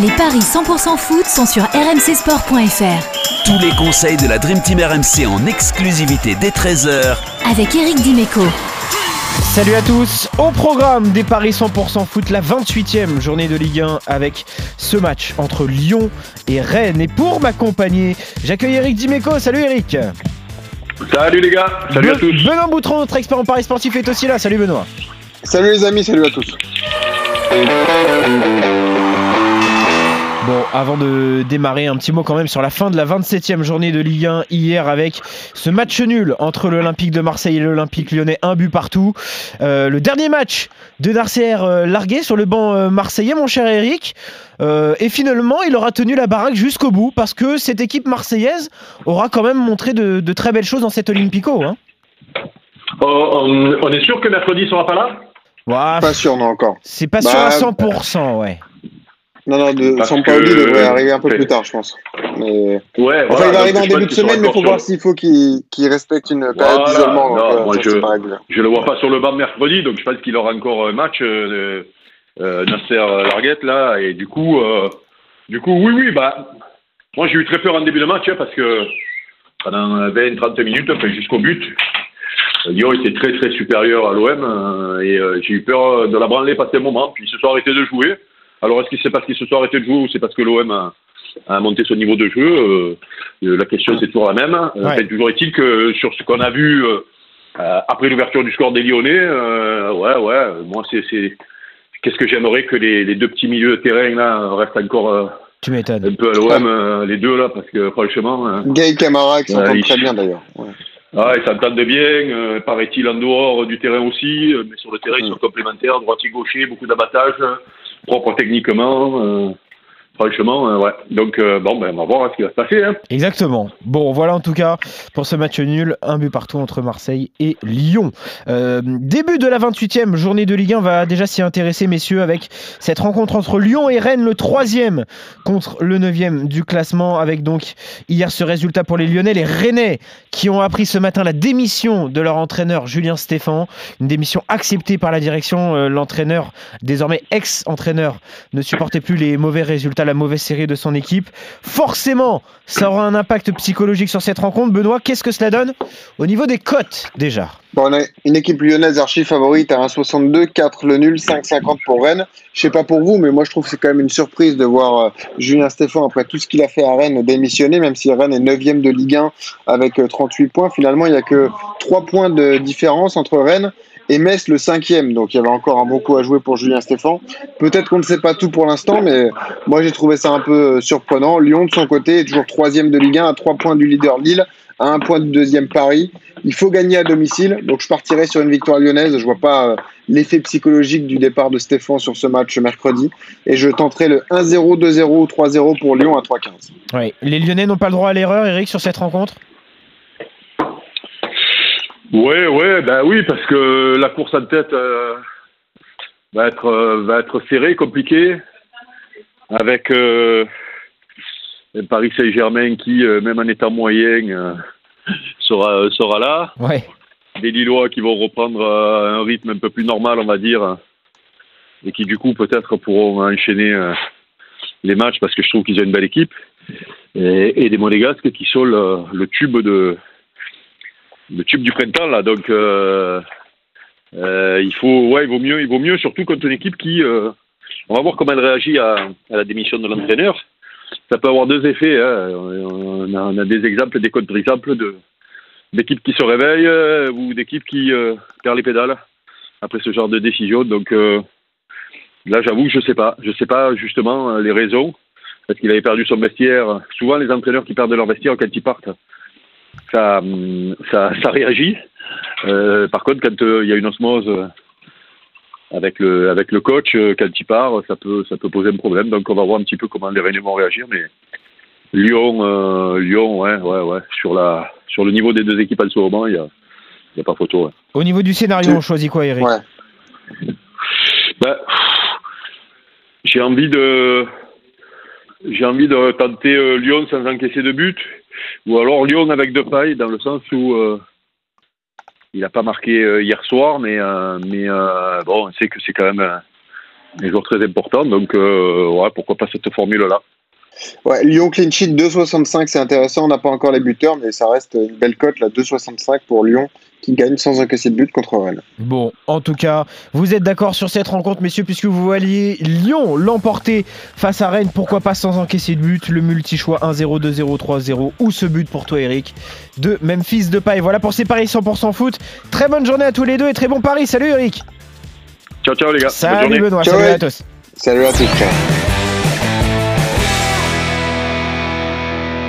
Les paris 100% foot sont sur rmcsport.fr. Tous les conseils de la Dream Team RMC en exclusivité dès 13h avec Eric Dimeco. Salut à tous, au programme des Paris 100% foot, la 28e journée de Ligue 1 avec ce match entre Lyon et Rennes. Et pour m'accompagner, j'accueille Eric Dimeco. Salut Eric. Salut les gars, salut à tous. Benoît Boutron, notre expert en Paris sportif, est aussi là. Salut Benoît. Salut les amis, salut à tous. Bon, avant de démarrer, un petit mot quand même sur la fin de la 27e journée de Ligue 1 hier avec ce match nul entre l'Olympique de Marseille et l'Olympique lyonnais, un but partout. Euh, le dernier match de Darcer euh, largué sur le banc euh, marseillais, mon cher Eric. et finalement, il aura tenu la baraque jusqu'au bout parce que cette équipe marseillaise aura quand même montré de, très belles choses dans cet Olympico. Hein. on est sûr que mercredi sera pas là? Pas sûr, non, encore. C'est pas sûr à 100%, bah, ouais. Non, non, de, Sampaoli devrait arriver un peu plus tard, je pense. Mais... Ouais, enfin, il va arriver en début de semaine, mais il faut voir s'il faut qu'il respecte une période d'isolement. Euh, moi, je ne le vois pas sur le banc mercredi, donc je pense qu'il aura encore un match, euh, euh, Nasser Larguette, là, et du coup, euh, du coup, oui, oui, bah, moi j'ai eu très peur en début de match, hein, parce que pendant 20-30 minutes, enfin, jusqu'au but, Lyon était très très supérieur à l'OM, et j'ai eu peur de la branler passer un moment, puis ils se sont arrêtés de jouer. Alors, est-ce que c'est parce qu'ils se sont arrêtés de jouer ou c'est parce que l'OM a, monté son niveau de jeu euh, La question, c'est toujours la même. Euh, toujours est-il que sur ce qu'on a vu euh, après l'ouverture du score des Lyonnais, ouais, ouais, moi, c'est. Qu'est-ce que j'aimerais que les, deux petits milieux de terrain là restent encore tu un peu à l'OM, les deux là, parce que franchement. Gay Camara qui s'entendent très bien d'ailleurs. Ah, ils s'entendent bien, paraît-il en dehors du terrain aussi, mais sur le terrain ils sont complémentaires, droitier gaucher, beaucoup d'abattage propre techniquement. Euh, franchement, euh, ouais. Donc, euh, bon, ben, on va voir ce qui va se passer. Hein. Exactement. Bon, voilà en tout cas pour ce match nul. Un but partout entre Marseille et Lyon. début de la 28e journée de Ligue 1 va déjà s'y intéresser, messieurs, avec cette rencontre entre Lyon et Rennes, le troisième contre le neuvième du classement, avec donc hier ce résultat pour les Lyonnais, les Rennais qui ont appris ce matin la démission de leur entraîneur Julien Stéphan. Une démission acceptée par la direction. L'entraîneur, désormais ex-entraîneur, ne supportait plus les mauvais résultats la mauvaise série de son équipe. Forcément, ça aura un impact psychologique sur cette rencontre. Benoît, qu'est-ce que cela donne au niveau des cotes déjà? Bon, On a une équipe lyonnaise archi favorite à 1,62, 4 le nul, 5,50 pour Rennes. Je sais pas pour vous, mais moi je trouve que c'est quand même une surprise de voir euh, Julien Stéphane, après tout ce qu'il a fait à Rennes, démissionner, même si Rennes est 9 de Ligue 1 avec 38 euh, points. Finalement, il n'y a que 3 points de différence entre Rennes et Metz le cinquième. Donc il y avait encore un bon coup à jouer pour Julien Stéphan. Peut-être qu'on ne sait pas tout pour l'instant, mais moi j'ai trouvé ça un peu euh, surprenant. Lyon de son côté est toujours troisième de Ligue 1 à trois points du leader Lille, à un point du deuxième Paris. Il faut gagner à domicile, donc je partirai sur une victoire lyonnaise. Je vois pas euh, l'effet psychologique du départ de Stéphane sur ce match mercredi. Et je tenterai le 1-0, 2-0 ou 3-0 pour Lyon à 3-15. Oui. Les Lyonnais n'ont pas le droit à l'erreur, Eric, sur cette rencontre? Ouais, ouais, ben oui, parce que la course en tête euh, va être euh, va être serrée, compliquée, avec euh, Paris Saint-Germain qui, même en état moyen, sera sera là. Ouais. Des Lillois qui vont reprendre un rythme un peu plus normal, on va dire, et qui du coup peut-être pourront enchaîner les matchs parce que je trouve qu'ils ont une belle équipe, et, et des Monégasques qui sont le tube de le tube du printemps là. Donc euh, euh, il faut, ouais, il vaut mieux, il vaut mieux surtout contre une équipe qui, euh, on va voir comment elle réagit à, la démission de l'entraîneur. Ça peut avoir deux effets. Hein. On, a, on, a, des exemples, des contre-exemples de d'équipes qui se réveillent ou d'équipes qui perdent les pédales après ce genre de décision. Donc là, j'avoue, je sais pas, je sais pas justement les raisons. Parce qu'il avait perdu son vestiaire. Souvent, les entraîneurs qui perdent leur vestiaire quand ils partent, ça, ça, ça réagit. Euh, par contre, quand euh, il y a une osmose avec le, avec le coach, euh, quand il part, ça peut, ça peut poser un problème. Donc, on va voir un petit peu comment les Rennais vont réagir. Mais Lyon, Lyon, ouais, ouais, ouais. Sur, la, sur le niveau des deux équipes en ce moment, il n'y a, y a pas photo. Au niveau du scénario, on choisit quoi, Eric? Ben, J'ai envie de. J'ai envie de tenter Lyon sans encaisser de but. Ou alors Lyon avec deux pailles, dans le sens où euh, il n'a pas marqué euh, hier soir, mais, euh, mais bon, on sait que c'est quand même des joueurs très importants. Donc, ouais, pourquoi pas cette formule-là. Ouais, Lyon clean sheet 2,65, c'est intéressant. On n'a pas encore les buteurs, mais ça reste une belle cote, là, 2,65 pour Lyon, qui gagne sans encaisser de but contre Rennes. Bon, en tout cas, vous êtes d'accord sur cette rencontre, messieurs, puisque vous voyez Lyon l'emporter face à Rennes, pourquoi pas sans encaisser de but, le multi-choix 1-0, 2-0, 3-0, ou ce but pour toi, Eric, de Memphis de Paille. Voilà pour ces paris 100% foot. Très bonne journée à tous les deux et très bon pari. Salut, Eric. Ciao, ciao, les gars. Salut. Benoît. Ciao, Salut à tous. Salut à tous. ciao.